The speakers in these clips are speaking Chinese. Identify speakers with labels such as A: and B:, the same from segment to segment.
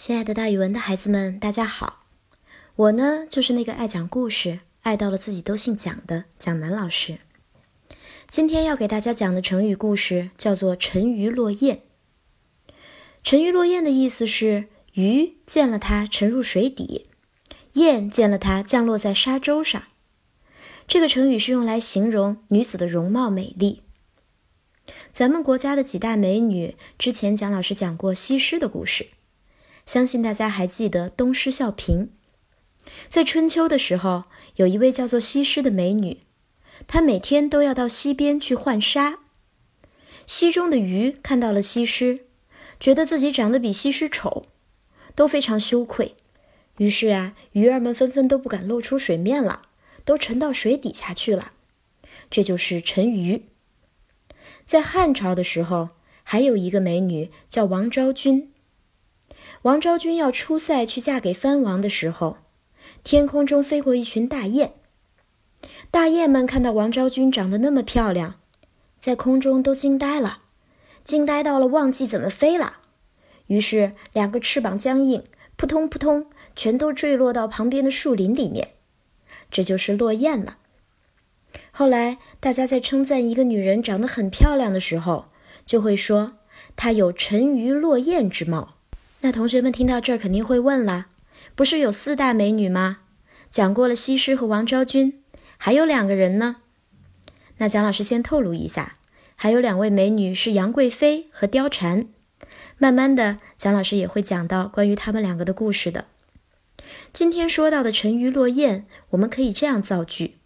A: 亲爱的，大语文的孩子们，大家好！我呢，就是那个爱讲故事、爱到了自己都姓蒋的蒋楠老师。今天要给大家讲的成语故事叫做“沉鱼落雁”。沉鱼落雁的意思是鱼见了它沉入水底，雁见了它降落在沙洲上。这个成语是用来形容女子的容貌美丽。咱们国家的几大美女，之前蒋老师讲过西施的故事。相信大家还记得东施效颦。在春秋的时候，有一位叫做西施的美女，她每天都要到溪边去浣纱。溪中的鱼看到了西施，觉得自己长得比西施丑，都非常羞愧。于是啊，鱼儿们纷纷都不敢露出水面了，都沉到水底下去了。这就是沉鱼。在汉朝的时候，还有一个美女叫王昭君。王昭君要出塞去嫁给藩王的时候，天空中飞过一群大雁。大雁们看到王昭君长得那么漂亮，在空中都惊呆了，惊呆到了忘记怎么飞了。于是两个翅膀僵硬，扑通扑通，全都坠落到旁边的树林里面。这就是落雁了。后来大家在称赞一个女人长得很漂亮的时候，就会说她有沉鱼落雁之貌。那同学们听到这儿肯定会问了：不是有四大美女吗？讲过了西施和王昭君，还有两个人呢。那蒋老师先透露一下，还有两位美女是杨贵妃和貂蝉。慢慢的，蒋老师也会讲到关于他们两个的故事的。今天说到的沉鱼落雁，我们可以这样造句：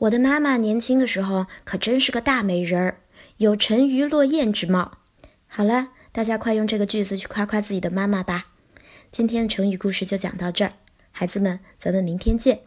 A: 我的妈妈年轻的时候可真是个大美人儿，有沉鱼落雁之貌。好了。大家快用这个句子去夸夸自己的妈妈吧！今天的成语故事就讲到这儿，孩子们，咱们明天见。